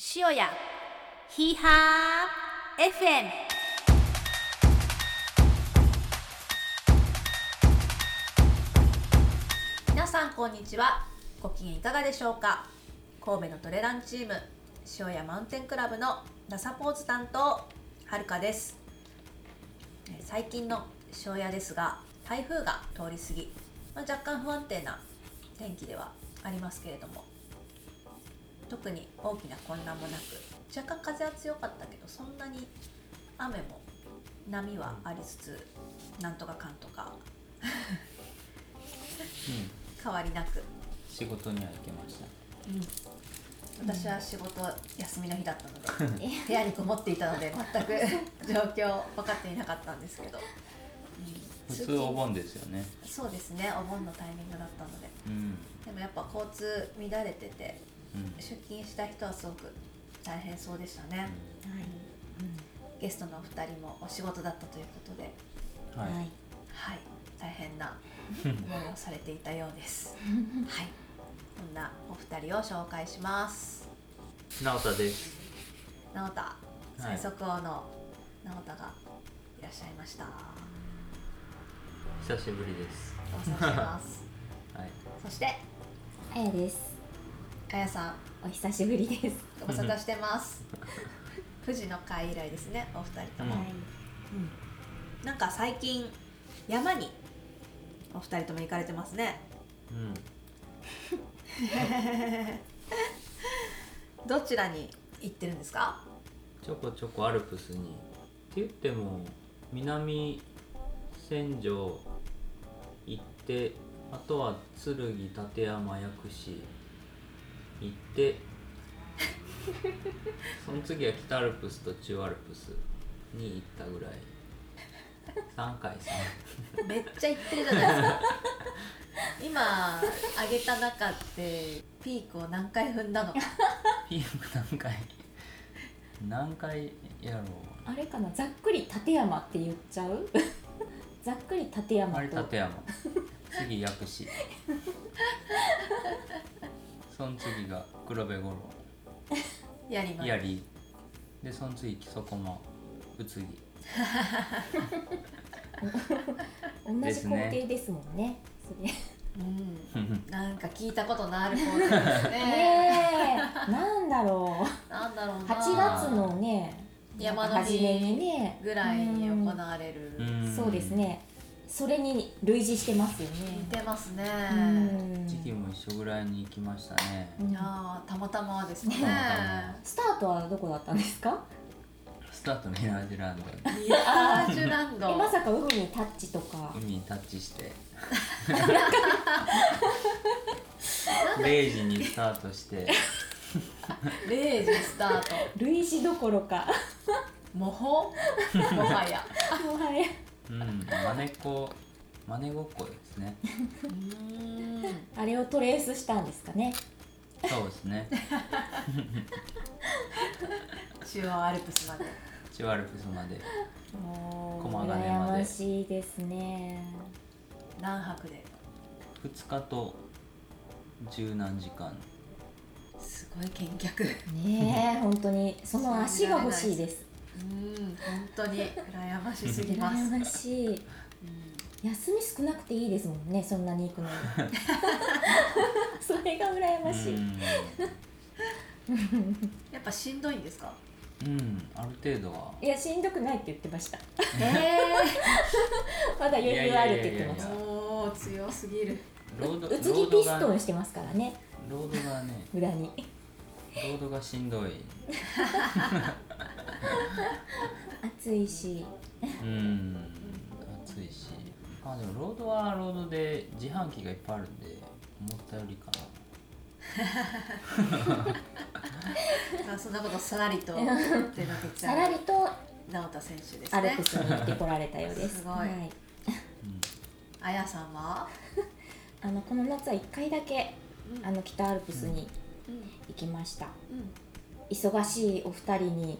塩屋ヒーハー FM 皆さんこんにちは。ご機嫌いかがでしょうか？神戸のトレランチーム塩屋マウンテンクラブのラサポーズ担当はるかです。え最近の塩屋ですが台風が通り過ぎ、まあ、若干不安定な天気ではありますけれども特に大きな混乱もなく若干風は強かったけどそんなに雨も波はありつつなんとかかんとかうん、変わりなく、仕事には行けました。私は仕事休みの日だったので 部屋にこもっていたので全く状況分かっていなかったんですけど、うん。普通お盆ですよね。そうですね。お盆のタイミングだったので。うん、でもやっぱ交通乱れててうん、出勤した人はすごく大変そうでしたね、ゲストのお二人もお仕事だったということで。うん、はい、はい。大変な 思いをされていたようです。はい。こんなお二人を紹介します。直田です。直田。い。最速王の直田がいらっしゃいました、久しぶりです。ご無沙汰してます。はい、そしてあやです。あやさんお久しぶりです。ご無沙汰してます。富士の会以来ですねお二人とも、うん。なんか最近山にお二人とも行かれてますね。うん、どちらに行ってるんですか？ちょこちょこアルプスに。って言っても、南千条行って、あとは剣、立山、薬師行って。その次は北アルプスと中アルプスに行ったぐらい。三回ですね。めっちゃ行ってるじゃないですか今上げた中ってピークを何回踏んだのかピーク何回？何回やろうあれかな、ざっくり立山って言っちゃう？ざっくり立山あれと。立山次薬師その次が黒部五郎やります。槍でその次木曽駒宇津木。同じ工ですね。程ですもんね。うん。なんか聞いたことのあるコーナーですね。ねえ、なんだろう。なんだろうな。8月のね。山の日初めにね。ぐらいに行うん。われる。うん。そうですね。それに類似してますよ似ね。てますね。うん。時期も一緒ぐらいに行きましたね。うん。いやーたまたまですね。スタートはどこだったんですか？スタートミラージュランド。ミラージュランド。え、まさか海にタッチとか。海にタッチして。0時にスタートして。0時スタート。類似どころか。模倣？もはや。もはや。うんまねっこまねごっこですね。あれをトレースしたんですかね。そうですね。中央アルプスまで。中アルプスまで。も駒羨ヶ根まで。ましいですね。う何泊で？2日と十何時間。すごい見客ねえ、本当に。その足が欲しいです。うん本当に羨ましすぎます、羨ましい。うん休み少なくていいですもんね、そんなに行くのに。それが羨ましい。やっぱしんどいんですか？うん、うん、ある程度はいや、しんどくないって言ってました。え まだ余裕あるって言ってました。おお強すぎるうつぎピストンしてますからね、ロードがね裏に。ロードがしんどい暑いし。うん暑いし。あでもロードはロードで自販機がいっぱいあるんで思ったよりかな。あそんなことさらりとさゃうらりと直田選手ですね。アルプスに行ってこられたようです。すごい。はい。うんあやさんは？あのこの夏は一回だけうん。あの北アルプスにうん。行きました。うん。忙しいお二人に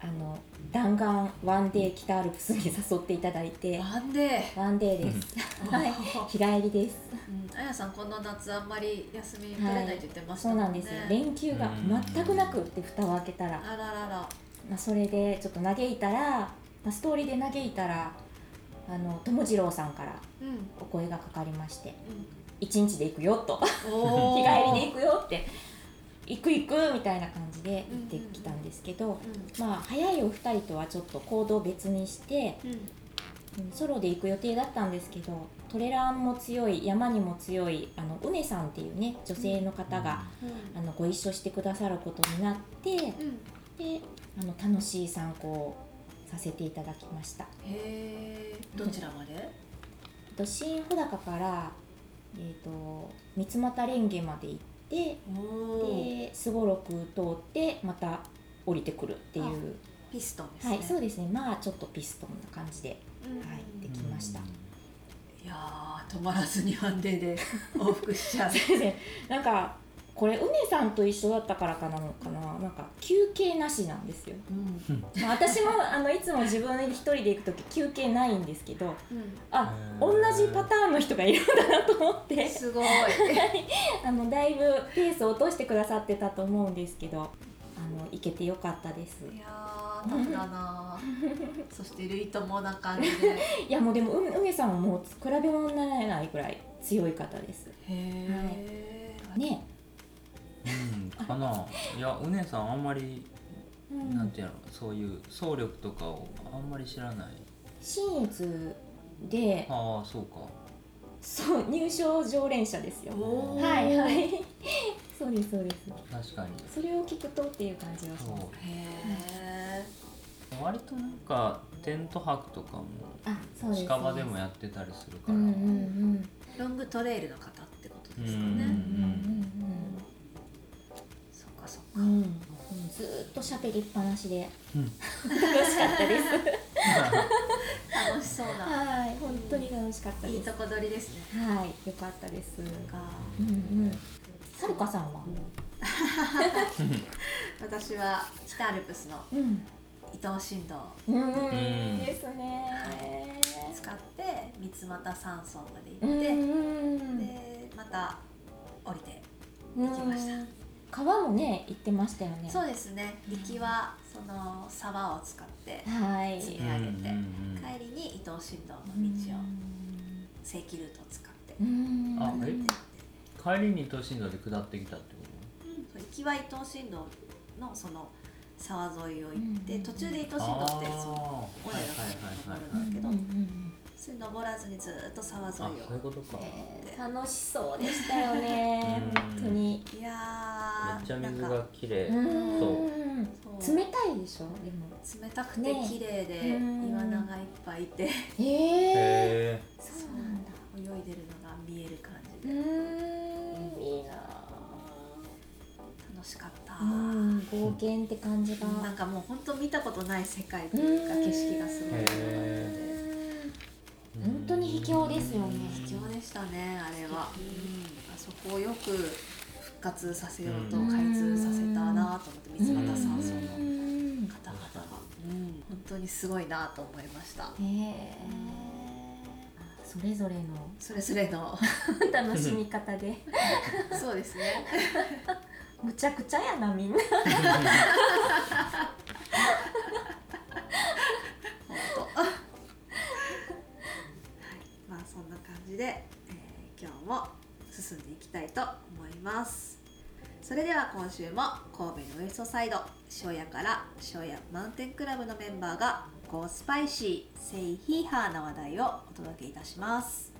あの弾丸ワンデー北アルプスに誘っていただいて。ワンデー。ワンデーです。はい。日帰りです。うん、あやさんこの夏あんまり休み取れないって言ってましたもね、そうんなんですよ。連休が全くなくって蓋を開けたら、あららら。まあ、それでちょっと嘆いたら、まあ、ストーリーで嘆いたらあの友次郎さんからうん、うん、お声がかかりまして「一日で行くよ」と。お 日ー帰りで行くよって行く行くみたいな感じで行ってきたんですけど、まあ早いお二人とはちょっと行動別にして、ソロで行く予定だったんですけどトレランも強い山にも強いあのうねさんっていうね女性の方が、あのご一緒してくださることになってうん、であの楽しい参考をさせていただきました。へえどちらまで、えっと新穂高からえっ、と三俣蓮華まで行っておー。ですごろく通ってまた降りてくるっていう。ピストンですね。はいそうですね。まあちょっとピストンな感じでうん。はいできました。いやー止まらずにワンデーで往復しちゃう。なんかこれうねさんと一緒だったからかなのかな。なんか休憩なしなんですよ、うん。まあ、私もあのいつも自分で一人で行く時休憩ないんですけどあへー同じパターンの人がいるんだなと思って。すごい。あのだいぶペースを落としてくださってたと思うんですけどあの行けてよかったです。いやータフだな。そしてルイともな感じで。いやもうでもう梅さんはもう比べ物にならないぐらい強い方です。へえ、ね、うんかな。いやうねさんあんまり、うん。なんていうの？そういう総力とかをあんまり知らない。新越でああそうか。そう入賞常連者ですよ。はいはい。そうですそうです。確かに。それを聞くとっていう感じはしそます。へう割となんかテント泊とかもあそうです。近場でもやってたりするから、うんうんうんーロングトレイルの方ってことですかうんね、うんそっかそっかうん。ずーっと喋りっぱなしで。うん。楽しかったです。楽しそうなはい。本当に楽しかったです。いいとこ取りですね。はい。よかったです。か。うんうん。はるかさんは？私は北アルプスのうん。伊東新道。をうん。ん。いいですね。使って三俣山荘までうん行って、うんでまた降りて行きました川もね行ってましたよね。そうですね。行きはその沢を使ってはい。積み上げて、うんうんうん帰りに伊東新道の道を正規ルートを使って。うん。あえ？うん帰りに都心道で下ってきたってこそう行きは伊東新道のその沢沿いを行って、うん途中で伊と東新道ってその尾根がはいはいはいはい登るんだけど、うんうんそれ登らずにずっと沢沿いあそういうをことか。えー楽しそうでしたよね。うん。本当に。いやーめっちゃ水なんかが綺麗。うんそう。冷たいでしょでも。冷たくてね。綺麗でうん。岩長いっぱいいて。ええへえそうなんだ。泳いでるのが見える感じうでん。いいな楽しかった、うん冒険って感じが。なんかもう本当見たことない世界というかうん。景色がすごい。へ本当に秘境ですよね。秘境でしたねあれは、うん、あそこをよく復活させようとうん。開通させたなと思って三俣山荘のうん方々が、うん、本当にすごいなと思いました。へえ。それぞれのそれぞれの。楽しみ方で。そうですね。むちゃくちゃやなみんな。本当はいまあそんな感じで、えー今日も進んでいきたいと思います。それでは今週も神戸のウエストサイド塩屋から塩屋マウンテンクラブのメンバーがゴースパイシーセイヒーハーな話題をお届けいたします。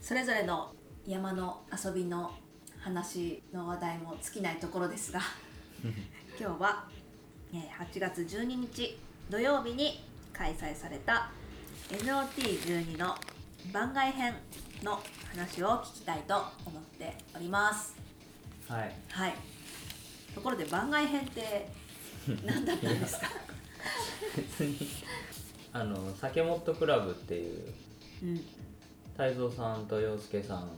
それぞれの山の遊びの話の話題も尽きないところですが 今日はえー8月12日土曜日に開催された NOT12 の番外編の話を聞きたいと思っております。はい。はい。ところで番外編って何だったんですか？別にあの酒モットクラブっていううん。太蔵さんと洋介さん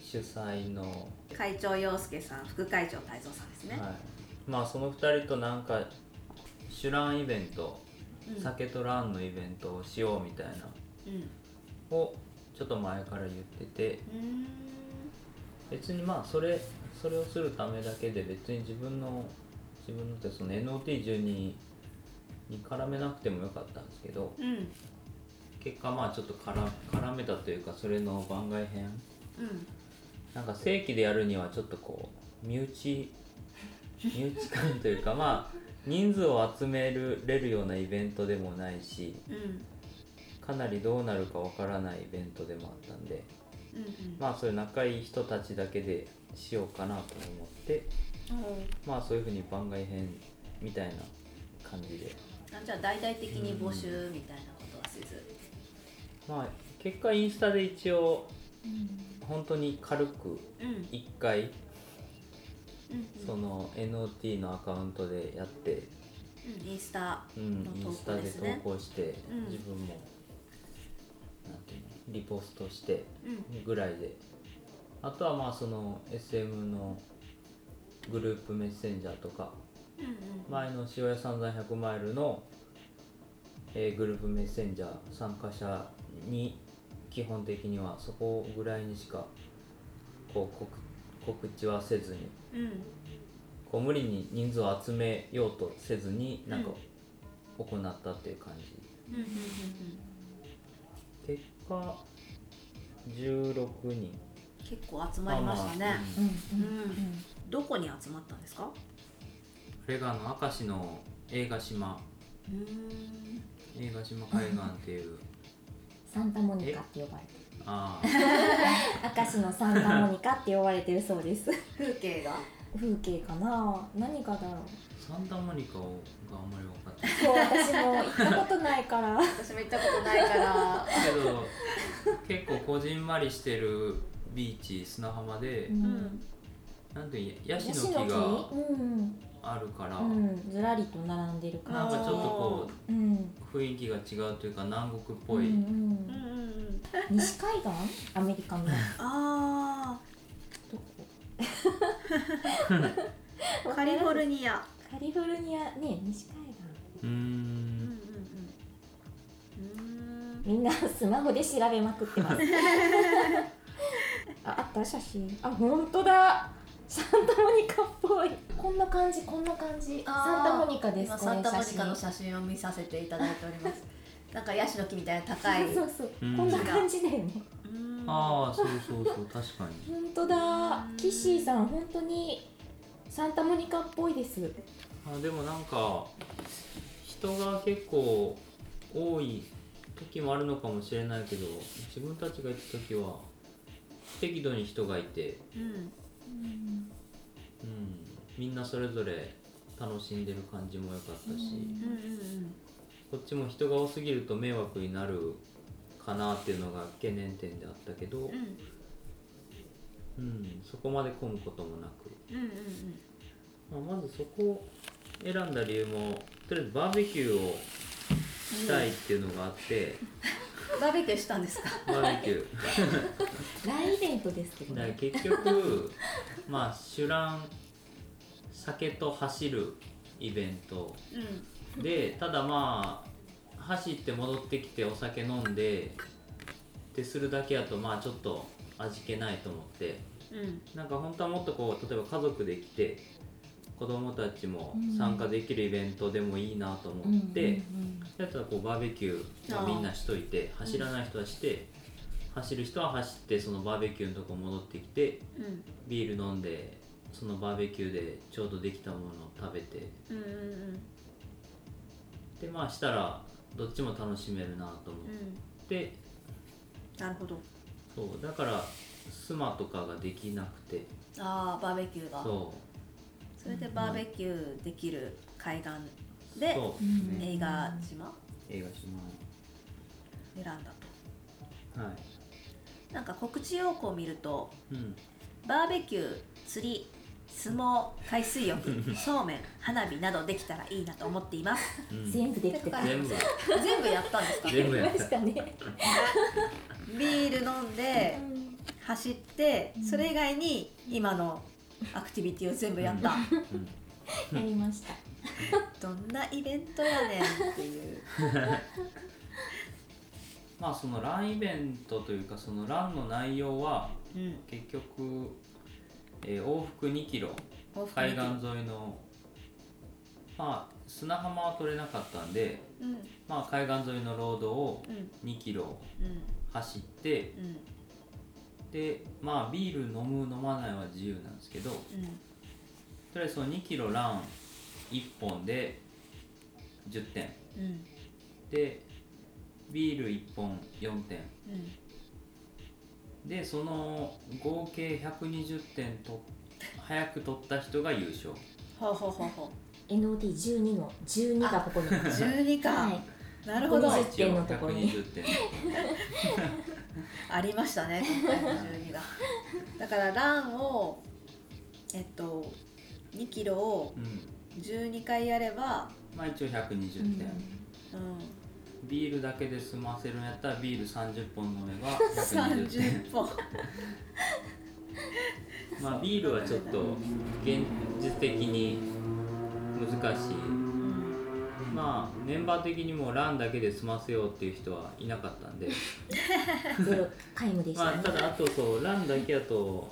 主催の、会長陽介さん副会長太蔵さんですね、はい、まあその2人となんか酒ランイベント、うん酒とランのイベントをしようみたいな。うん。をちょっと前から言ってて。別にまあそれそれをするためだけで別に自分の自分のってその NOT12 に絡めなくてもよかったんですけど。うん。結果まあちょっと絡絡めたというかそれの番外編。うん。なんか正規でやるにはちょっとこう身内身内感というかまあ人数を集めるれるようなイベントでもないしうん。かなりどうなるかわからないイベントでもあったんでうんうん。まあそういう仲いい人たちだけでしようかなと思ってまあそういうふうに番外編みたいな感じで。あじゃあ大々的に募集みたいなことはせず。まあ結果インスタで一応本当に軽くうん。1回うんその NOT のアカウントでやって。うんインスタうん、の投インスタで稿ですね投稿して、うん。自分もなんていうのリポストしてうん。ぐらいで。あとはまあその SM のグループメッセンジャーとか。うんうん前の塩屋散々100マイルの、えーグループメッセンジャー参加者に基本的にはそこぐらいにしかこう告告知はせずに。うん。こう無理に人数を集めようとせずになんか行ったっていう感じ、うんうんうん結果16人。結構集まりましたね、まあまあうん。うん。うんどこに集まったんですか？これがあの明石の映画島。うーん。映画島海岸っていう。サンタモニカって呼ばれてる。あ明石のサンタモニカって呼ばれてるそうです。風景が。風景かな？何がだろう。あサンタモニカをがあんまり分かってない。そう私も行ったことないから。私も行ったことないから。けど結構こじんまりしてるビーチ砂浜で、うん。なんていうヤシヤシの木？の木がうんあるから、うんずらりと並んでる感じなんかちょっとこうん。う雰囲気が違うというか南国っぽい、うんうん西海岸？アメリカの。どあこ？あカリフォルニア。カリフォルニアね西海岸。うーうんうんんうん。みんなスマホで調べまくってます。ああった写真。あ本当だサンタモニカっぽい。こんな感じこんな感じ。サンタモニカですサンタモニカの写写真を見させていただいております。なんかヤシの木みたいな高い真そうそう。こんな感じだよね。うん。ああそうそうそう確かに。本当だ。キッシーさん本当にサンタモニカっぽいです。あでもなんか人が結構多い時もあるのかもしれないけど自分たちが行った時は適度に人がいて、うんうん、みんなそれぞれ楽しんでる感じも良かったし、こっちも人が多すぎると迷惑になるかなっていうのが懸念点であったけど、うん。うん。うん、そこまで混むこともなく、うんうんまあ、まずそこを選んだ理由もとりあえずバーベキューをしたいっていうのがあって、う んバーベキューしたんですか？バーベキュ大イベントですけどーだからね結局まあ酒ラン酒と走るイベント。うでただまあ走って戻ってきてお酒飲んでってするだけやとまあちょっと味気ないと思って。んうん。なんか本当はもっとこう例えば家族で来て子供たちも参加できるイベントでもいいなと思って、だったらこうバーベキューはみんなしといて走らない人はして、走る人は走ってそのバーベキューのとこ戻ってきてうん。ビール飲んでそのバーベキューでちょうどできたものを食べて。でまあしたらどっちも楽しめるなと思っうん。て、なるほど。そうだからスマとかができなくて。ああバーベキューが。そそれでバーベキューできる海岸うで映画島？映画島。選んだと。はい。なんか告知要項を見るとうん。バーベキュー釣り相撲海水浴 そうめん花火などできたらいいなと思っています。うん。全部できてた全部。全部やったんですか？全部やった。ましたねビール飲んで走ってうん。それ以外に今のアクティビティを全部やった、うん。やりました。どんなイベントやねんっていう。まあそのランイベントというかそのランの内容はうん。結局、えー往復2キロ。海岸沿いのまあ砂浜は取れなかったんで、うん。まあ、海岸沿いのロードをうん。2キロうん。走ってうんでまあビール飲む飲まないは自由なんですけどとうん。りあえずその2キロラン1本で10点。うん。でビール1本4点。うん。でその合計120点と早く取った人が優勝。ほうほうほうほ NOT12 の12がここに。う12か、はいなるほど。20一応点のところに。120 点ありましたね今回の12が。だからランをえっと2キロをうん。12回やれば、まあ一応120点、うんうん、ビールだけで済ませるんやったらビール30本飲めば120点。30本。まあビールはちょっと現実的に難しい。うんまあメンバー的にもランだけで済ませようっていう人はいなかったんで。ゼロ皆無でしたね、まあただあとそうランだけやと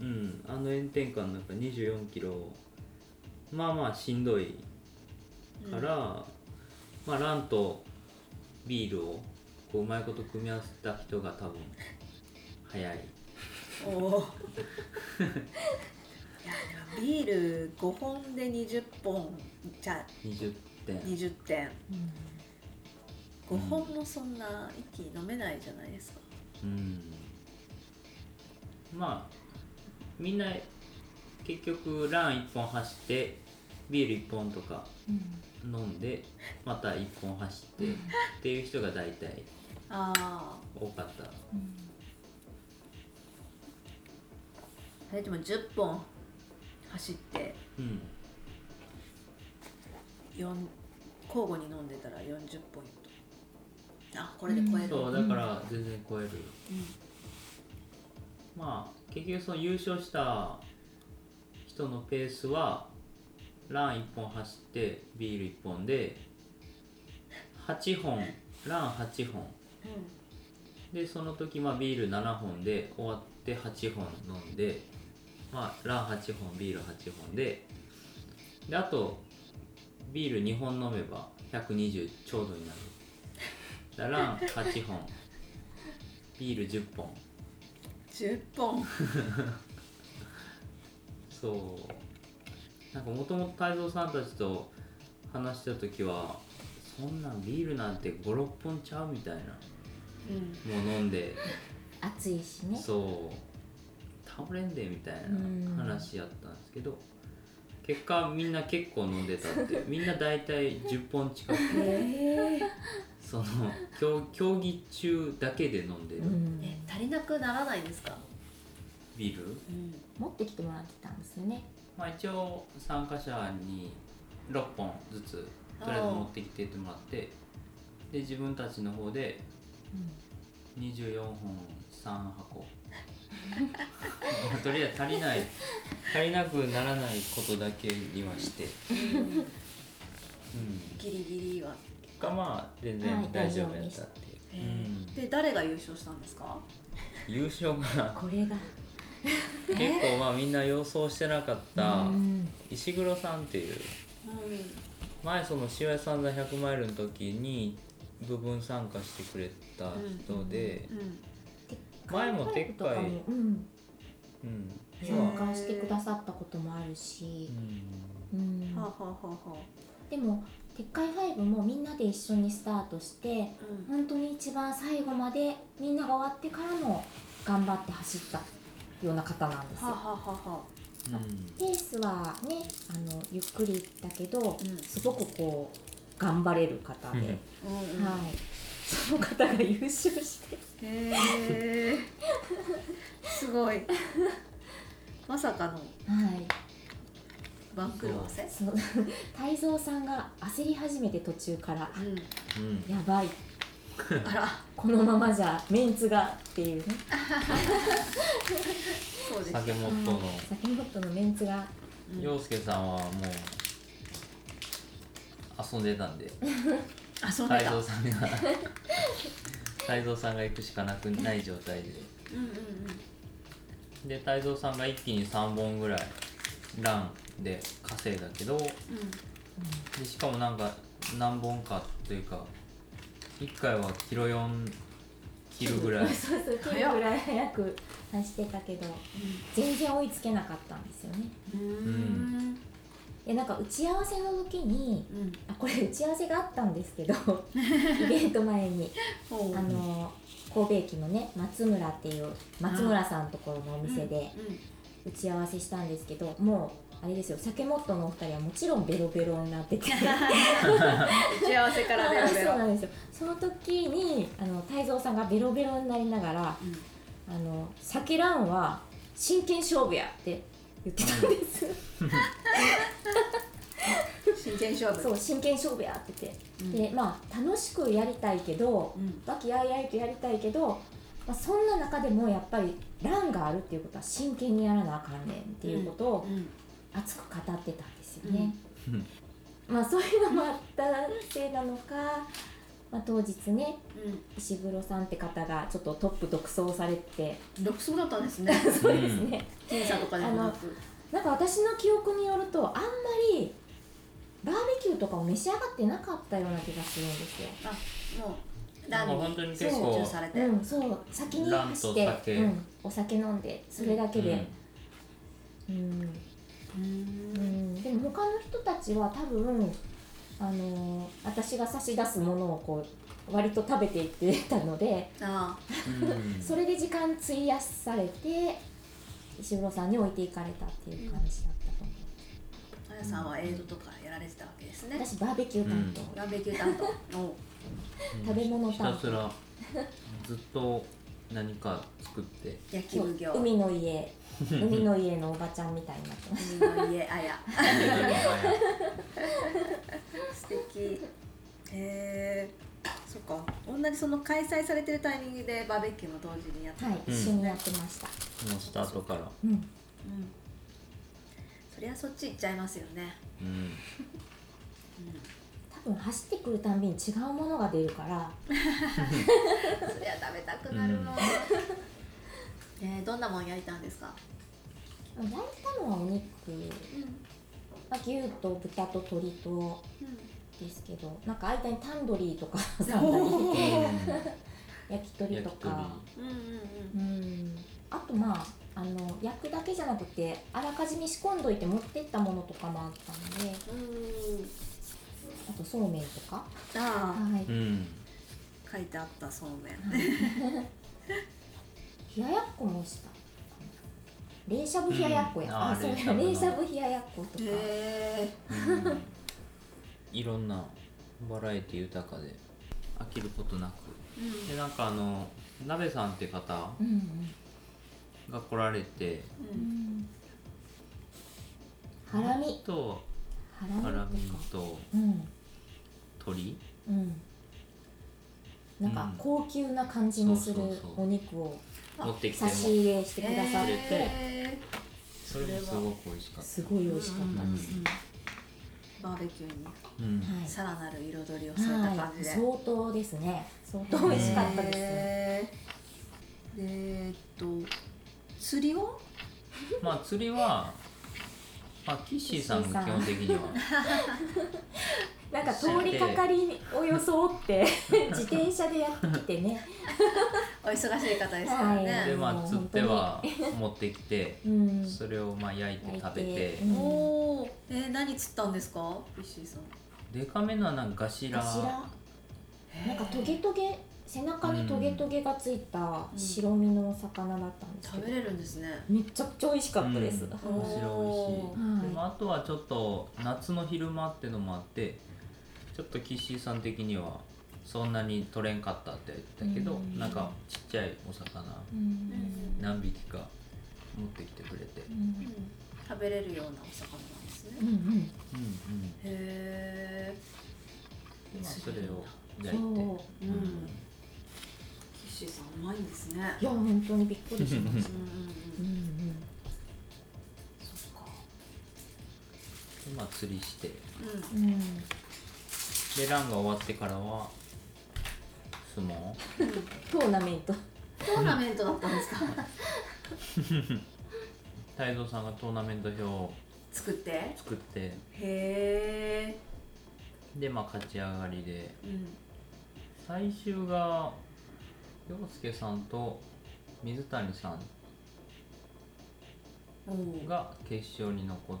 うんあの炎天下の中24キロ。まあまあしんどいから、まあランとビールをこううまいこと組み合わせた人が多分早い。おお ビール5本で20本じゃあ20点。20点。うん。5本もそんな一気に飲めないじゃないですか。うん。まあみんな結局ラン1本走ってビール1本とかうん飲ん。でまた1本走ってっていう人が大体ああ多かった。うん。えでも10本走ってうん。4交互に飲んでたら40ポイント。あこれで超える、そうだから全然超える、うん。まあ結局その優勝した人のペースはラン1本走ってビール1本で8本ラン8本。でその時まあビール7本で終わって8本飲んでまあラン8本ビール8本でであとビール2本飲めば120ちょうどになる。だからラン8本。ビール10本。10本。そう。なんかもともと太蔵さんたちと話した時はそんなんビールなんて56本ちゃうみたいな。うん。もう飲んで。暑いしね。そう倒れんでみたいうん。な話やったんですけど結果みんな結構飲んでたって みんな大体10本近く。え。その競競技中だけで飲んでる。うん。え足りなくならないんですか、ビール、うん、持ってきてもらってたんですよね。まあ、一応参加者に6本ずつとりあえず持ってきてってもらってで自分たちの方で24本3箱とりあえず足りない。足りなくならないことだけにはして。うん。ギリギリは、がまあ全はい然大丈夫やったっていう、えうん。で誰が優勝したんですか？優勝が。これが。結構まあみんな予想してなかったうん。石黒さんっていう。う前その塩屋さん座100マイルの時に部分参加してくれた人で、ん。うん前も撤回とかもうん。うん。へ参ー加してくださったこともあるし、うん。はあ、はあはあはあ。でも撤回5もみんなで一緒にスタートしてうん。本当に一番最後までみんなが終わってからも頑張って走ったような方なんですよ。はあはあはあ。はうん。ペースはねあのゆっくりだけど、うん。すごくこう頑張れる方で、うん。うんうん。はい、その方が優勝して。へえすごい。まさかの。はい。番狂わせ？その泰造さんが焦り始めて途中から。うん。うんやばい。あら。このままじゃメンツがっていうね。そうです。酒モットの酒モットのメンツが。うん陽介さんはもう遊んでたんで 遊んでた。泰造さんが泰造さんが行くしかなくない状態で。うんうんうん。で泰造さんが一気に3本ぐらいランで稼いだけどでしかもなんか何本かというか1回はキロ4切るぐらい。そうそう切るぐらい早く走ってたけど全然追いつけなかったんですよね。うんうんでなんか打ち合わせの時にうん。あこれ打ち合わせがあったんですけど イベント前に。あの神戸駅のね松村っていう松村さんのところのお店でうん打ち合わせしたんですけどもうあれですよ酒モットのお二人はもちろんベロベロになってて。打ち合わせからベロベロ。そうなんですよ。その時にあの泰造さんがベロベロになりながらうん。あの酒ランは真剣勝負やって言ってたんです、真剣勝負。そう真剣勝負やってて、うん。でまあ楽しくやりたいけどうん。和気あいあいとやりたいけど、まあ、そんな中でもやっぱりランがあるっていうことは真剣にやらなあかんねんっていうことをうん。熱く語ってたんですよね、うん。まあそういうのもあったせいなのか、まあ、当日ねうん。石黒さんって方がちょっとトップ独走されて。独走だったんですね。そうですね、検査とかでもなく。なんか私の記憶によるとあんまりバーベキューとかを召し上がってなかったような気がするんですよ。あもうランに集中されて。うん、そう。先に走ってうん、お酒飲んでそれだけで、うん。ううん。ん。でも他の人たちは多分あのー私が差し出すものをこう割と食べていってたのであうん。それで時間費やされて石黒さんに置いていかれたっていう感じだったと思う、あやさんはエイドとかやられてたわけですね。私バーベキュー担当、バーベキュー担当。食べ物ひた担当すらずっと何か作って。焼き奉行。海の家海の家のおばちゃんみたいになってます。海の家あや。素敵。へえそっか。同じその開催されてるタイミングでバーベキューも同時にやってた。はい、うん。一緒にやってました。もうスタートから。うん。うん。そりゃそっち行っちゃいますよね。うん。多分走ってくるたんびに違うものが出るから。そりゃ食べたくなるわ、えーどんなもん焼いたんですか？焼いたのはお肉、うん。まあ、牛と豚と鶏とうんですけどなんか間にタンドリーとか挟んだりうん焼き鳥とか。うんうんうん。あとまああの焼くだけじゃなくてあらかじめ仕込んどいて持ってったものとかもあったのでうん。うんあとそうめんとか。あはい。うん。あ書いてあったそうめん 冷ややっこもした。冷しゃぶ冷ややっこや、うん。あーそう冷しゃぶの。冷しゃぶ冷ややっことか、へえうん。いろんなバラエティ豊かで飽きることなく。でなんかあの鍋さんって方うんうん。が来られてううんんハラミとハラミと鶏？うん。なんかうん。高級な感じにするお肉を。あ持ってきて差し入れしてくださって、へそれもすごく美味しかっすごい美味しかったです、うん。バーベキューに。さらなる彩りを添えた感じで、はい、相当ですね。相当美味しかったです、へー。でえっと釣りは？まあ釣りはまあキッシーさんが基本的には なんか通りかかりを装って 自転車でやってきてね、お忙しい方ですからね、はい。でまもうあ釣っては持ってきて うん、それをまあ焼いて食べて。てうん。おおえー、何釣ったんですか？石井さん。でかめのはなんかガシラ。なんかトゲトゲ背中にトゲトゲがついた白身のお魚だったんですけど、食べれるんですね。めちゃくちゃ美味しかったです、うん。はい面白いし。はい。でもあとはちょっと夏の昼間ってのもあってちょっとキッシーさん的にはそんなに取れんかったって言ったけど、うん。なんかちっちゃいお魚うん。何匹か持ってきてくれて、うん。うん食べれるようなお魚なんですね、うんうん。うんうん、へえそれをそ焼いて。う、うん。シーさんうまいんですね。いや本当にびっくりしましたうんうんううんん。そっか。でまあ釣りして。うんうん。うんでランが終わってからは相撲？トーナメント。トーナメントだったんですか？太蔵さんがトーナメント表を作って？へ作って。え。でまあ勝ち上がりで。うん。最終が陽介さんと水谷さんが決勝に残っ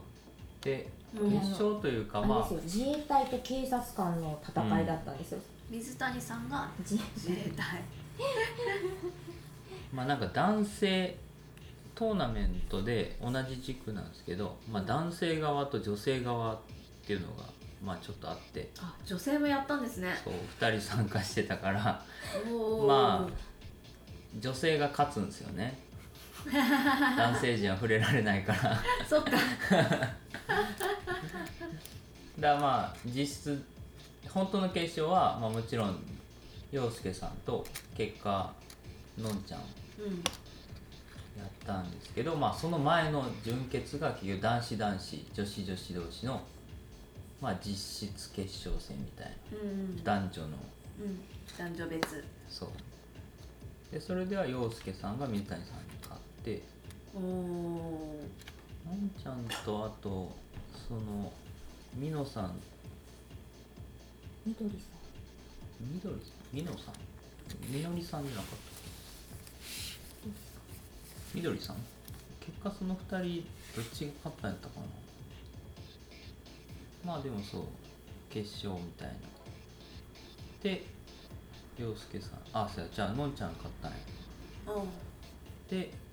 てうん決勝というかまあ。自衛隊と警察官の戦いだったんですよ、水谷さんが自自衛隊。まあなんか男性トーナメントで同じ軸なんですけど、まあ、男性側と女性側っていうのがまあちょっとあって。あ女性もやったんですね。そう2人参加してたから。まあ女性が勝つんですよね 男性陣は触れられないから。そっか。らまあ実質本当の決勝は、まあ、もちろん陽介さんと結果のんちゃんうん。やったんですけど、まあ、その前の準決が結局男子男子女子女子同士の、まあ、実質決勝戦みたいうんな男女の。うん。男女別。そう。でそれでは陽介さんが水谷さんに勝っておおのんちゃんとあとそのみのさん。みどりさみどりさん。みのさんみのりさんじゃなかったみどりさん？結果その2人どっちが勝ったんやったかな？まあでもそう決勝みたいな。で陽介さん。あそうや。じゃあのんちゃん勝ったんや。うん。でほ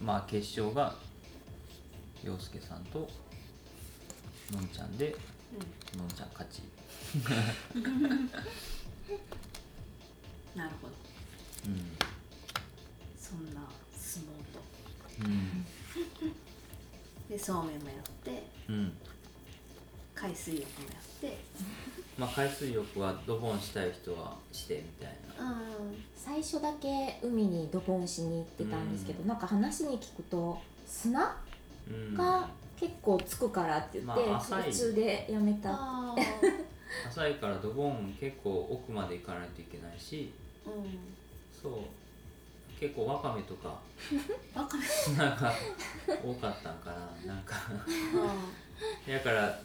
まあ決勝が陽介さんとのんちゃんでのんちゃん勝ち。なるほど。うん。そんな相撲と。うん。でそうめんもやって。うん海水浴もやって。まあ海水浴はドボンしたい人はしてみたいな。うん最初だけ海にドボンしに行ってたんですけど、なんか話に聞くと砂うん。が結構つくからって言って、まあ浅い。途中でやめた。あ 浅いからドボン結構奥まで行かないといけないし。ーうん。そう。結構わかめとか。バカめ砂が多かったんかななんか。だから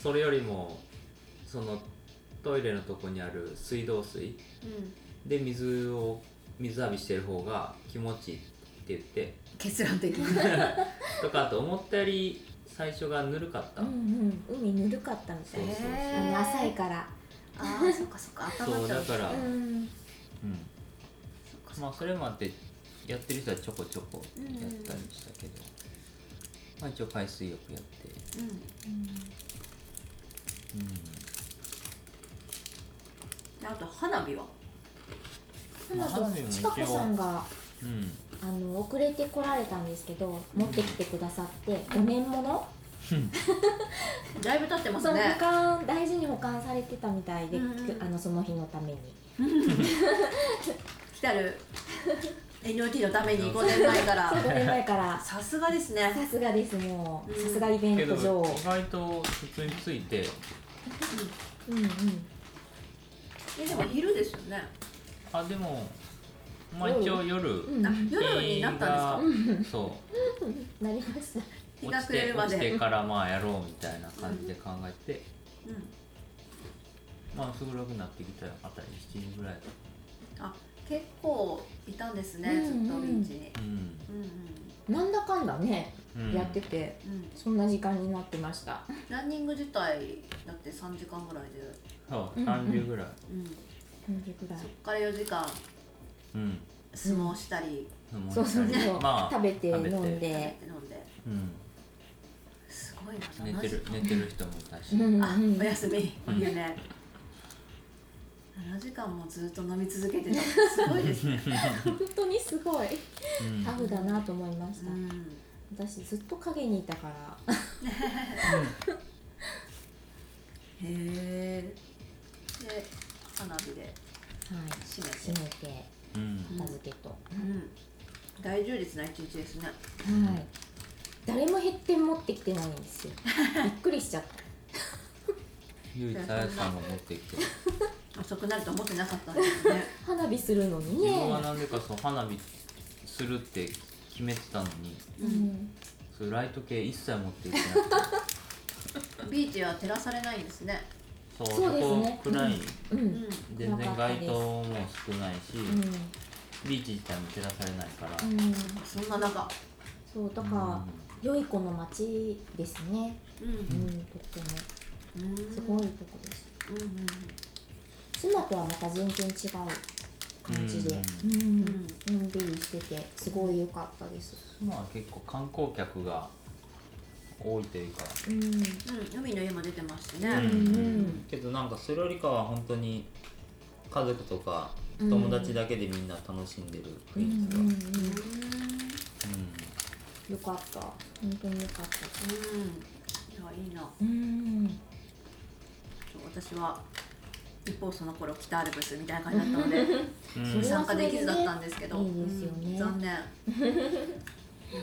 それよりもそのトイレのとこにある水道水うん。で水を水浴びしてる方が気持ちいいって言って。結論的に。とかあと思ったより最初がぬるかった、うんうん。海ぬるかったみたいですそうそうそう。あの浅いから。ああそっかそっか。頭 そうだから、うん。うん。そっかそっまあそれもあってやってる人はちょこちょこやったりしたけど、まあ一応海水浴やって。かうん。であと花火は？まあ花火も一応ちかこさんがうん。うんあの遅れて来られたんですけど持ってきてくださってお面物だいぶ経ってますその保ね管大事に保管されてたみたいで、うんうんあのその日のために。来たる NOT のために5年前から。5年前から。さすがですね。さすがですもううんさすがイベント女王意外と普通について。うん。うんえでも昼ですよね。あでもまあ一応夜。うん。あ夜になったんですか？そう。なりました。日が暮れるまで。て落ちてからまあやろうみたいな感じで考えて、うん。まあすぐろくなってきたあたり7時ぐらい。あ結構いたんですね、うんうん。ずっとビーチに。うん。うんなんだかんだね、うん。やっててうん。うんそんな時間になってました。ランニング自体だって3時間ぐらいで。そううん30ぐらい。うん。3時ぐらい。そっから4時間うん、相撲したり、うんそうそうそう、まあ食べて飲ん食べでて飲んで。うん、すごいな寝てる7時寝てる人もいたし、うんうんあお休み。お昼寝7時間もずっと飲み続けてた。すごいですね。本当にすごい。うん。タフだなと思いました、うん。私ずっと影にいたから。へえで花火で締めて。締めて。うん片付けと、うん。大充実な一日ですね。はい。誰も減点持ってきてないんですよ。びっくりしちゃった。唯一あやさんが持ってきて 遅くなると思ってなかったんですね。花火するのに自分はねなんでかそう花火するって決めてたのに。うん。そういうライト系一切持ってきてなくて。ビーチは照らされないんですね。そうそうですね。そこ暗い、うん、うん全然街灯も少ないし、うん。ビーチ自体も照らされないから、うん、そんな中。そうだから、良い子の街ですね。うん。うんとっても。うん。すごいとこです。うんうん妻とはまた全然違う感じでうん。うんのんびりしててすごい良かったです。まあ結構観光客が多いというか、うん。うん。海の家も出てますしね、うん。うん。けどなんかそれよりかは本当に家族とかうん。友達だけでみんな楽しんでるうん雰囲気が、うん。うん。うん。よかった。本当によかったうん。いやいいな。うん。そう私は一方その頃北アルプスみたいな感じだったのでうん。参加できずだったんですけど。いいですよね。うん。残念。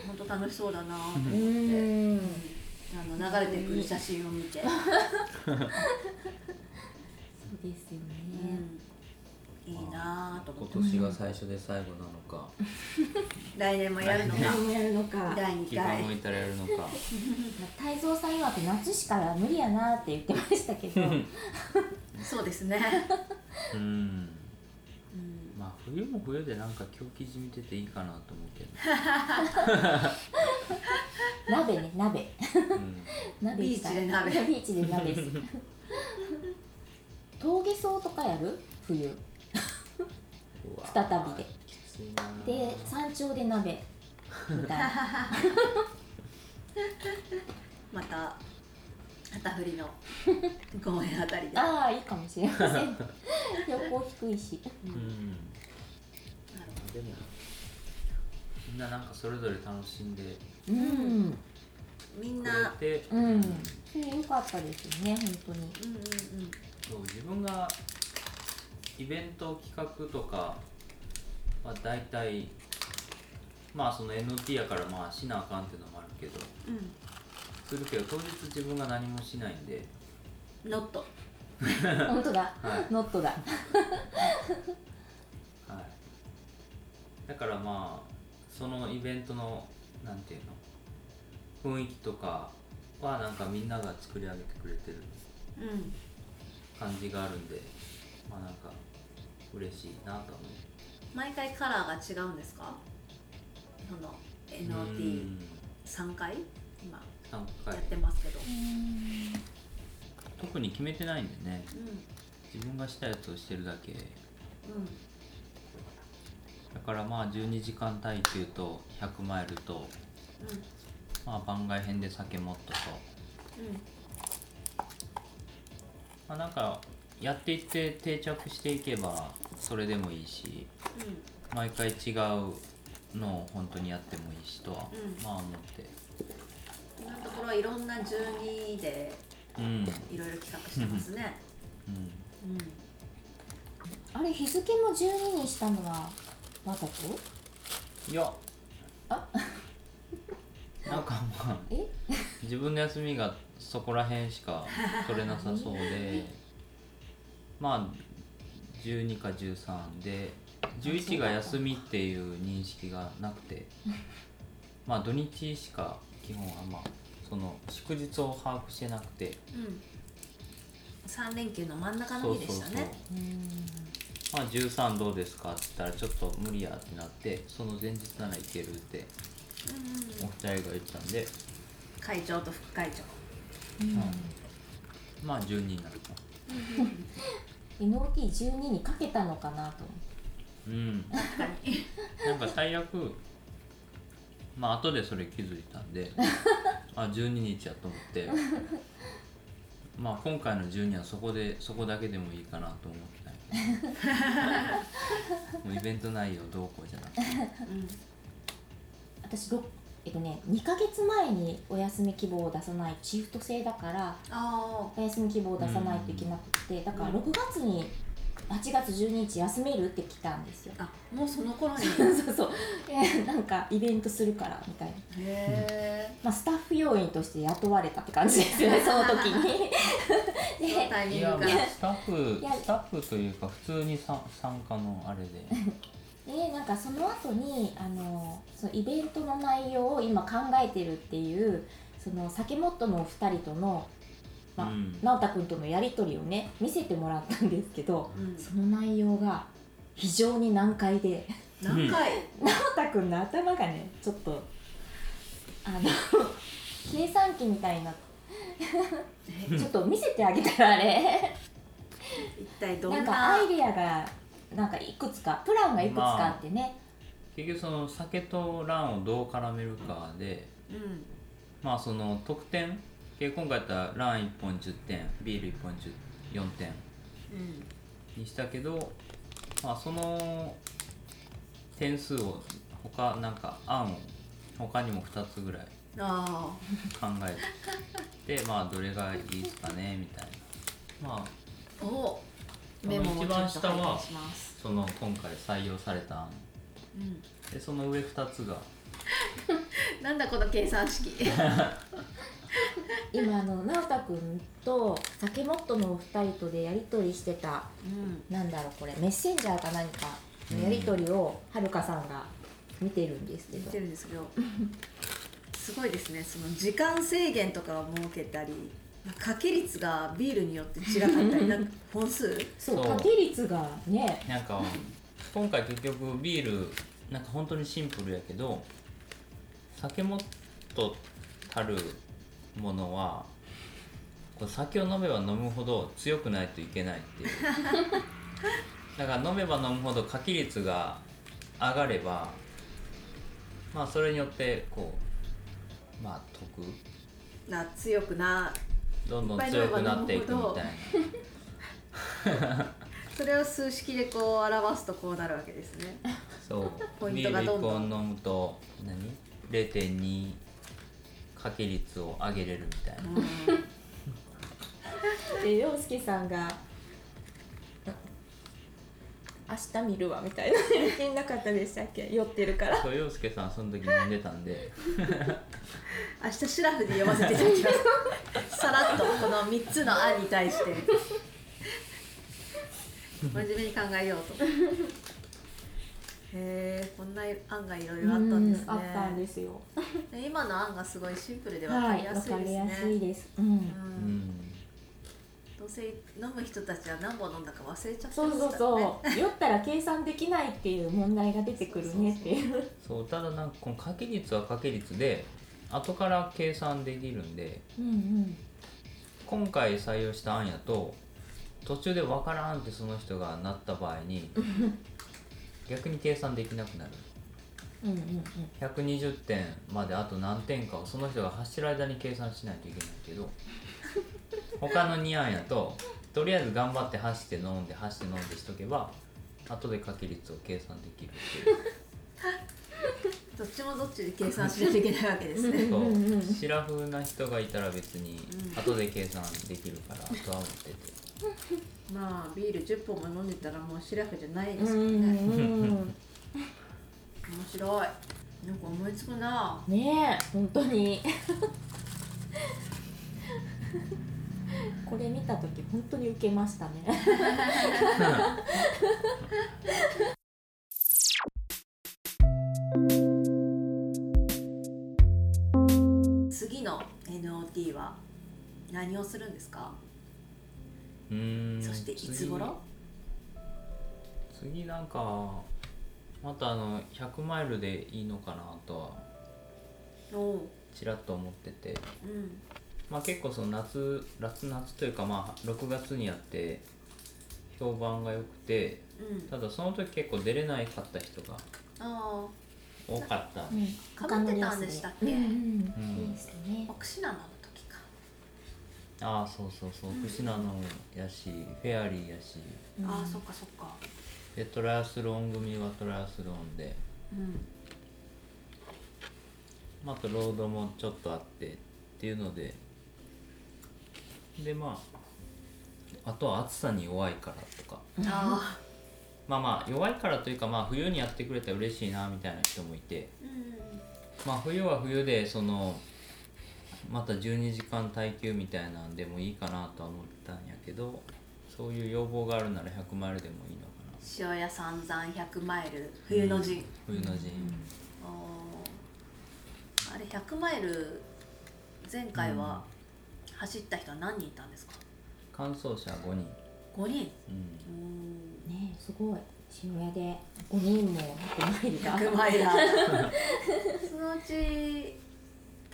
本当楽しそうだな。と思って、うん。あの流れてくる写真を見て、そうですようねん、いいなと思今って。年が最初で最後なのか、来年もやるのか。何やるのか。第2気が回向いたらやるのか。太蔵さん曰く夏しか無理やなって言ってましたけど そうですね、うん。うん、まあ冬も冬でなんか今日記事見てていいかなと思うけ鍋ね鍋。ど、うん、鍋ビーチで鍋。ビーチで鍋 峠走とかやる？冬。再びで。で山頂で鍋。みたいな。また旗振りの公園あたりで。ああいいかもしれません。標高低いし。うん。うん。なるほでもみんななんかそれぞれ楽しんでうん。どみんくなうん。それ良かったですよね本当に。うんうんうん。そう自分がイベント企画とかは大体まあその NT やからまあしなあかんっていうのもあるけど。うんするけど当日自分が何もしないんで、ノット本当だ。はい。ノットだ。はい、だからまあそのイベントのなんていうの？雰囲気とかはなんかみんなが作り上げてくれてる。うん。感じがあるんでまあなんか嬉しいなと思う。毎回カラーが違うんですか？そのう NOT3 ん回？今。3や回ってますけど、特に決めてないんでね。う自分がしたやつをしてるだけ。んうん。だからまあ12時間耐久と100マイルとまあ番外編で酒モットと。うん。まあなんかやっていって定着していけばそれでもいいし毎回違うのを本当にやってもいいしとは、うん。まあ思って今のところはいろんな12でうん。うんいろいろ企画してますね。うん。あれ日付も12にしたのはわざと？いや。あ？なんかまあえ？自分の休みがそこら辺しか取れなさそうで まあ12か13で11が休みっていう認識がなくてまあ土日しか基本はまあその祝日を把握してなくて。うん。3連休の真ん中の日でしたね。まあ13どうですかって言ったらちょっと無理やってなってその前日ならいけるってうんうんお二人が言ってたんで、会長と副会長。まあ12になると NOT12 にかけたのかなと。思ってうん。確かに。なんか最悪まあ後でそれ気づいたんで あ12日やと思って。まあ今回の12はそこでそこだけでもいいかなと思ってたけど。もうイベント内容どうこうじゃなくて。うん。私ろえっとね2ヶ月前にお休み希望を出さないシフト制だからあお休み希望を出さないといけなくてだからうん6月に8月12日休める？って来たんですよ。あもうその頃に？そうそうえなんかイベントするからみたいな、へえまあ、スタッフ要員として雇われたって感じですよね その時に。そのタイミングスタッフいやスタッフというか普通にさ参加のあれで。でなんかその後にあのそのイベントの内容を今考えてるっていうその酒モットのお二人との、まあうん。直太君とのやり取りをね見せてもらったんですけどうん。その内容が非常に難解で。何回 直太君の頭がねちょっとあの 計算機みたいな。ちょっと見せてあげたらあれ。一体どんな？なんかアイデアがなんかいくつかプランがいくつかあってね、結局その酒とランをどう絡めるかでうん。まあその得点結局今回やったらラン1本10点ビール1本10 4点うん。にしたけど、まあ、その点数を他なんか案を他にも2つぐらいあ考えて でまあどれがいいですかねみたいな。まああおメモも一番下はその今回採用された案。うん。でその上2つが。なんだこの計算式 今あの直太君と酒モットのお二人とでやり取りしてたうん。なんだろうこれメッセンジャーか何かのやり取りをはるかさんが見てるんですけど。言ってるんですけどすごいですね。その時間制限とかを設けたり掛け率がビールによって違かったりなんか 本数？そうそう。掛け率がね。なんか今回結局ビールなんか本当にシンプルやけど酒もっとたるものはこう酒を飲めば飲むほど強くないといけないっていう。だから飲めば飲むほど掛け率が上がればまあそれによってこうまあ得。な強くなどんどん強くなっていくみたいな。それを数式でこう表すとこうなるわけですね。そう。ポインビール1トがどんどん。本飲むと何？0.2掛け率を上げれるみたいな、で洋介さんが「明日見るわ」みたいな。言ってなかったでしたっけ？酔ってるから。そう洋介さんその時飲んでたんで。明日シラフで読ませていただきます。さらっとこの3つの案に対して。真面目に考えようとへえこんな案がいろいろあったんですね。うんあったんですよ。で今の案がすごいシンプルで分かりやすいですかりやすね、いです。うん。ううん。んどうせ飲む人たちは何本飲んだか忘れちゃってそうそうそう。酔ったら計算できないっていう問題が出てくるねっていう。そうただなんかこの掛け率は掛け率で後から計算できるんでうんうん。今回採用した案やと途中で分からんってその人がなった場合に逆に計算できなくなる。うんうんうん。120点まであと何点かをその人が走る間に計算しないといけないけど 他の2案やととりあえず頑張って走って飲んで走って飲んでしとけば後で掛け率を計算できるっていう。どっちもどっちで計算しないといけないわけですね。そう。シラフな人がいたら別にうん。後で計算できるから後は持っててまあビール10本も飲んでたらもうシラフじゃないですうんよね、うん。面白い。なんか思いつくな。ねえ本当に。これ見た時本当に受けましたね。次の NOT は何をするんですか、うーん。そしていつ頃？次次なんかまたあの100マイルでいいのかなとは。ちらっと思ってて。うん。まあ結構その夏夏夏というかまあ6月にやって評判が良くてうん。ただその時結構出れないかった人があ多かった。うん。かぶってたんでしたっけ？うんうんうん。ですね。あ奥信濃の？ああそうそうそう。福島のやしフェアリーやし。うん。ああそっかそっか。でトライアスロン組はトライアスロンで、うん。まあ、あとロードもちょっとあってっていうので。でまああとは暑さに弱いからとか。あまあまあ弱いからというかまあ冬にやってくれたら嬉しいなみたいな人もいて。ーうん。まあ冬は冬でそのまた12時間耐久みたいなんでもいいかなとは思ったんやけどそういう要望があるなら100マイルでもいいのかな。塩屋三山100マイル。冬の陣、冬の陣、あー。あれ100マイル前回は走った人は何人いたんですか？完走者5人、5人。うん、うんねすごい。塩屋で5人も100マイルが100マイル そのうち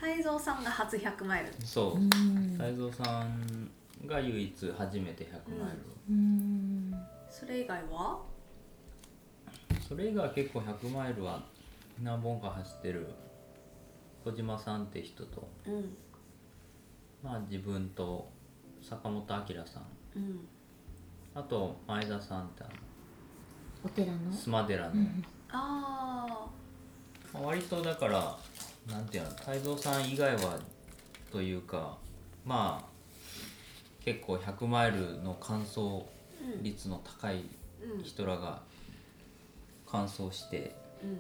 泰造さんが初100マイル。そう。うん。泰造さんが唯一初めて100マイル。を、うん。それ以外は？それ以外は結構100マイルは何本か走ってる。小島さんって人と。うん。まあ自分と坂本明さん。うん。あと前田さんってあお寺の？の須磨寺の、あまあ割とだからなんていうの泰造さん以外はというかまあ結構100マイルの完走率の高いうん人らが完走して、うん。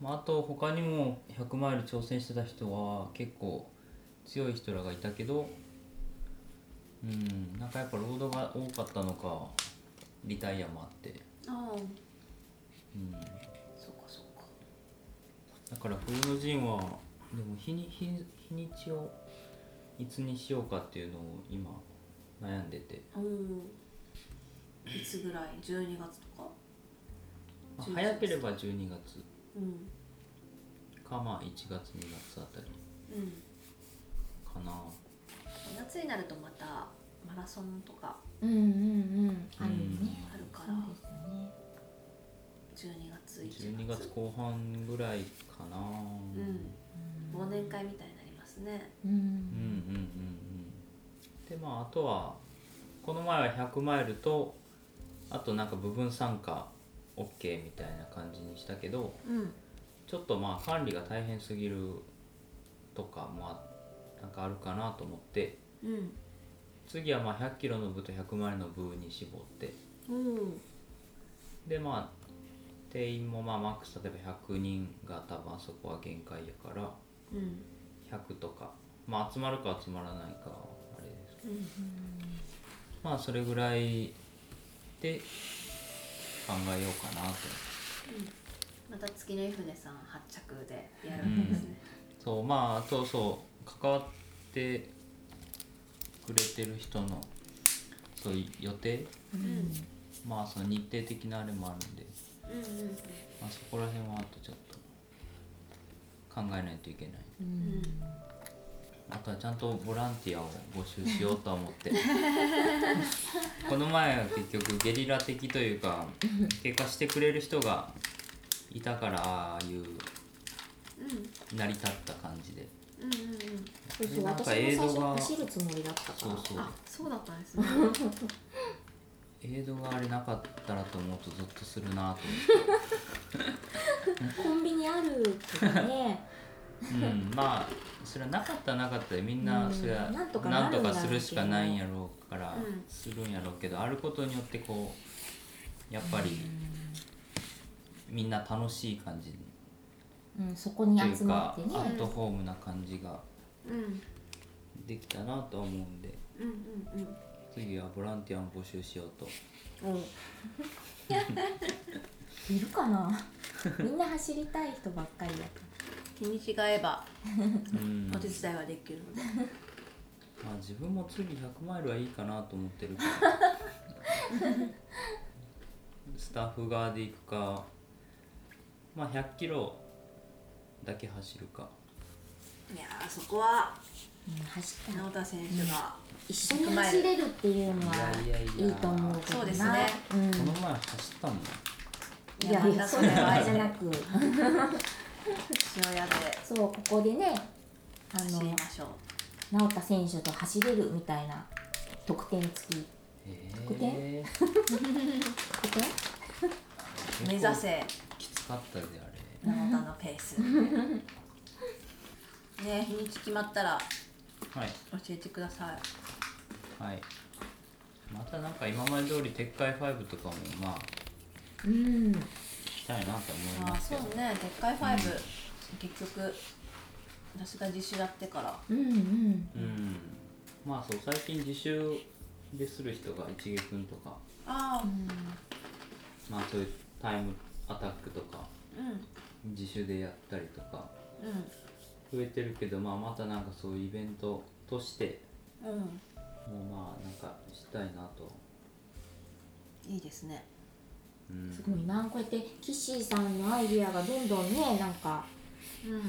まあ、あと他にも100マイル挑戦してた人は結構強い人らがいたけどうんなんかやっぱロードが多かったのかリタイアもあって、うん、そうかから冬の陣はでも日に日日にちをいつにしようかっていうのを今悩んでて、うんいつぐらい？12月とか？まあ11早ければ12月。うん。かまあ1月2月あたり。うん。かな。夏になるとまたマラソンとかうんうんうん。あるよねあるから。そうですよね12月1 12月月後半ぐらいかな。うん。忘年会みたいになりますね。うん。うんうんうんうん。でまああとはこの前は100マイルとあとなんか部分参加 OK みたいな感じにしたけどうん。ちょっとまあ管理が大変すぎるとかもあなんかあるかなと思ってうん。次はまあ100キロの部と100マイルの部に絞って。うん。でまあ定員もまあマックス例えば100人が多分あそこは限界やからうん。100とかまあ集まるか集まらないかはあれですけど。うんまあそれぐらいで考えようかなと。また月の湯船さん発着でやるんですね。そうまああとそう関わってくれてる人のそういう予定？うん。まあその日程的なあれもあるんで、うんうんまあ、そこら辺はあとちょっと考えないといけない。うん。あとはちゃんとボランティアを募集しようとは思って。この前は結局ゲリラ的というか結果してくれる人がいたからああいううん成り立った感じで。うん。うんうんそうそうなんか私も最映像が初走るつもりだったから。そうそう。あそうだったんですね 映像があれなかったらと思うとゾッとするなと コンビニあるけどね。うん、まあそれはなかったらなかったでみんなうんそれはなんとかするしかないんやろうからうんするんやろうけどあることによってこうやっぱりみんな楽しい感じ。うん、そこにという集まかってね。アットホームな感じがうん。できたなとは思うんで。うんうん次はボランティアも募集しようと。うんお。いるかな？みんな走りたい人ばっかりだか日にちが合えば。うん。お手伝いはできるので。まあ自分も次100マイルはいいかなと思ってるから。スタッフ側で行くか。まあ100キロだけ走るか。いやーそこはら、うん、走ったら直田選手が一緒に走れるっていうのはいやいやいやいいと思うけどな。そうですね。うんこの前走ったもんいやいや。そういう場合じゃなく。塩屋で。そうここでねあ走りのましょう。直田選手と走れるみたいな得点付き。へ得点？え得点？目指せきつかったであれ。直田のペース。ね日にち決まったらはい。教えてくださいはいまたなんか今まで通り撤回5とかもまあうん。したいなと思いあますけど。そうね「でっかいファイブ、結局私が自主やってから。うんうん。うん。まあそう最近自習でする人が一芸くんとか。ああまあそういうタイムアタックとかうん。自主でやったりとか。うん。増えてるけど、まあ、またなんかそういうイベントとしてうんもうまあなんかしたいなと、いいですね。うん、すごいなこうやってキッシーさんのアイディアがどんどんねなんかうん。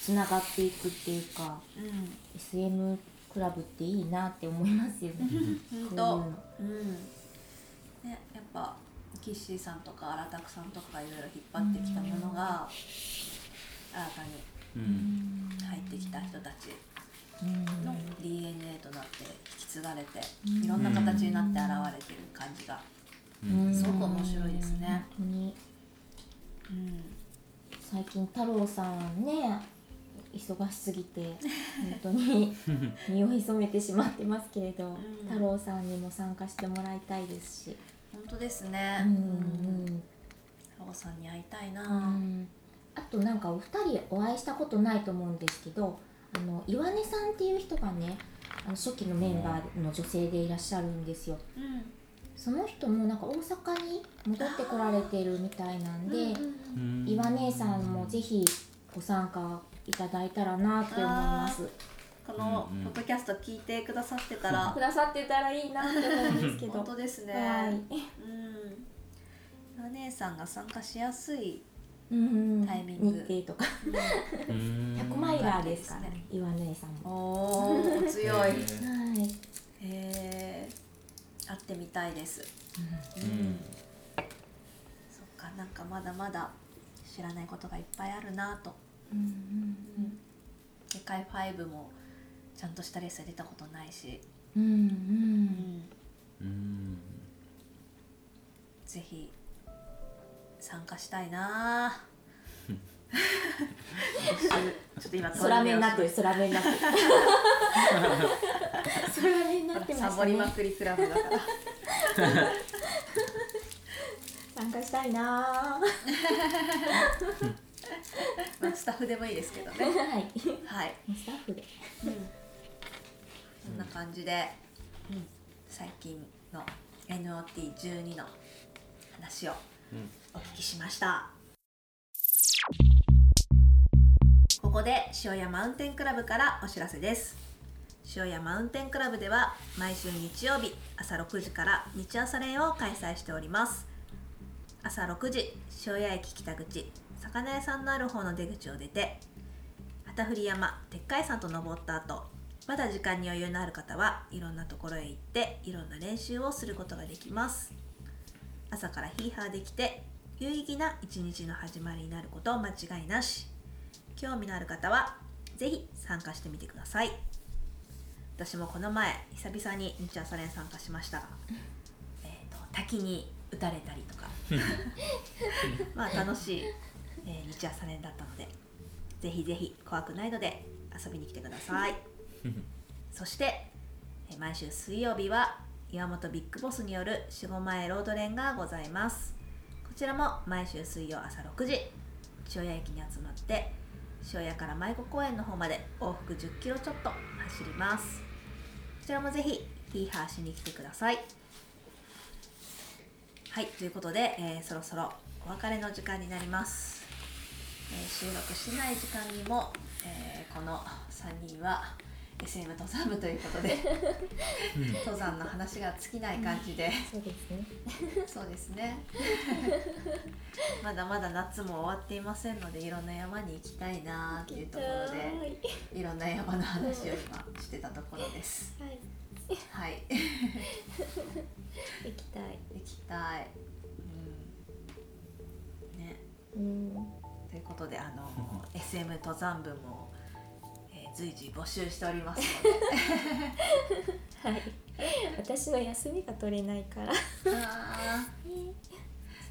つながっていくっていうかうん。SM クラブっていいなって思いますよね。本うん。ねやっぱキッシーさんとか荒拓さんとかいろいろ引っ張ってきたものが新たにうん。入ってきた人たち。うんの DNA となって引き継がれていろんな形になって現れてる感じが。うん。すごく面白いですね。うん。最近太郎さんね忙しすぎて本当に 身を潜めてしまってますけれど、ん。太郎さんにも参加してもらいたいですし、本当ですね。うんうんロゴさんに会いたいな。うん。あとなんかお二人お会いしたことないと思うんですけどあの岩根さんっていう人がねあの初期のメンバーの女性でいらっしゃるんですよ。うん。その人もなんか大阪に戻ってこられてるみたいなんで、うん岩姉さんもぜひご参加いただいたらなって思います。このうんうん。ポッドキャスト聞いてくださってたら。くださってたらいいなって思うんですけど。本当ですね。はい。うん。お姉さんが参加しやすいうんタイミング。日程とか。うん。100マイラーですからね。岩姉さんも。おお強い。へはいへえ会ってみたいです。うん。そっかなんかまだまだ知らないことがいっぱいあるなと。うんうん世界5もちゃんとしたレッスン出たことないし、うんうん参加したいな。ちょっと今空目になってるる空目になってる空目になってまサしたね。ボりまくりクラブだから。参加したいな。まあスタッフでもいいですけどね。はい。はい、スタッフで。うん、そんな感じで、うん、最近の NOT12 の話をうんお聞きしました。ここで塩屋マウンテンクラブからお知らせです。塩屋マウンテンクラブでは毎週日曜日朝6時から日朝練を開催しております。朝6時塩屋駅北口魚屋さんのある方の出口を出て旗振山鉄海山と登った後まだ時間に余裕のある方はいろんなところへ行っていろんな練習をすることができます。朝からヒーハーできて有意義な一日の始まりになること間違いなし。興味のある方はぜひ参加してみてください。私もこの前久々に日朝練参加しました。が、えー、と滝に打たれたりとか。まあ楽しい、えー日朝練だったのでぜひぜひ怖くないので遊びに来てください。そしてえー毎週水曜日は岩本ビッグボスによる4 5前ロード練がございます。こちらも毎週水曜朝6時塩谷駅に集まって塩谷から舞子公園の方まで往復1 0キロちょっと走ります。こちらもぜひヒーハーしに来てください。はいということで、えーそろそろお別れの時間になります、えー収録しない時間にも、えーこの3人は SM 登山部ということで登山の話が尽きない感じで、そうですね。そうですね。まだまだ夏も終わっていませんのでいろんな山に行きたいなっていうところでい。ろんな山の話を今してたところです。はい。はい。行きたい。行きたい。うん。ね。うん。ということであの SM 登山部も、えー随時募集しておりますはい。私の休みが取れないから。のであ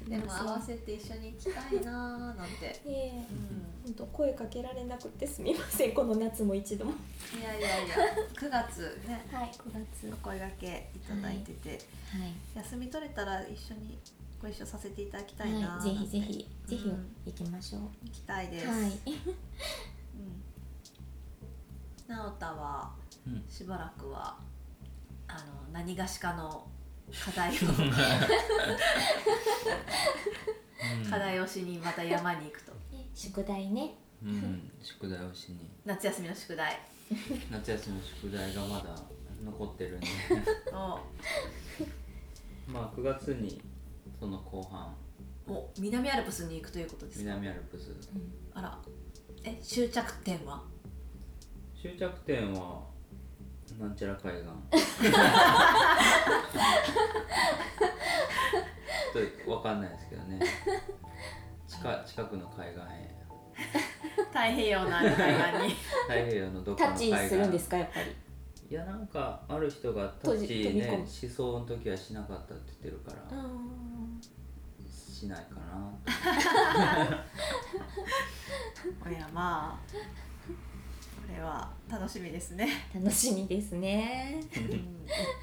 でも合わせて一緒に行きたいなーなんて、ええう本当声かけられなくてすみません。この夏も一度も。ん、いやいやいや。9月ね。はい9月。お声掛けいただいてて、はい。休み取れたら一緒にご一緒させていただきたいなはい、ぜひぜひ。ぜひうん行きましょう、行きたいです、はい。うん、直太はうん。しばらくはあの何がしかの課題をうん。課題をしにまた山に行くと。宿題ね。うん、宿題をしに。夏休みの宿題。夏休みの宿題がまだ残ってるんでをまあ9月にその後半。お南アルプスに行くということですか？南アルプス。あら。え終着点は？終着点はなんちゃら海岸。ちょっとわかんないですけどね。近近くの海岸へ。太平洋のある海岸に。太平洋のどっタッかの海岸。チするんですかやっぱり？いやなんかある人がタッチねしそうの時はしなかったって言ってるから、しないかな。これはまあこれは楽しみですね、楽しみですね。うん、一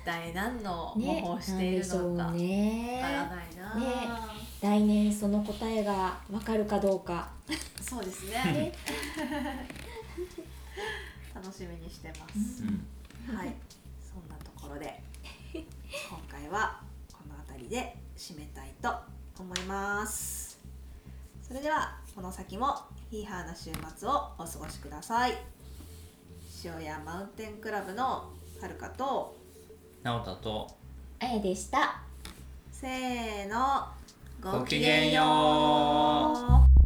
体何の模ね倣をしているのかわなんでしょうね。からないな、ね来年その答えがわかるかどうか。そうですね。ね。楽しみにしてます、うん。はい。そんなところで今回はこの辺りで締めたいと思います。それではこの先もヒーハーな週末をお過ごしください塩屋マウンテンクラブのはるかと直太とあやでした。せーのごきげんよう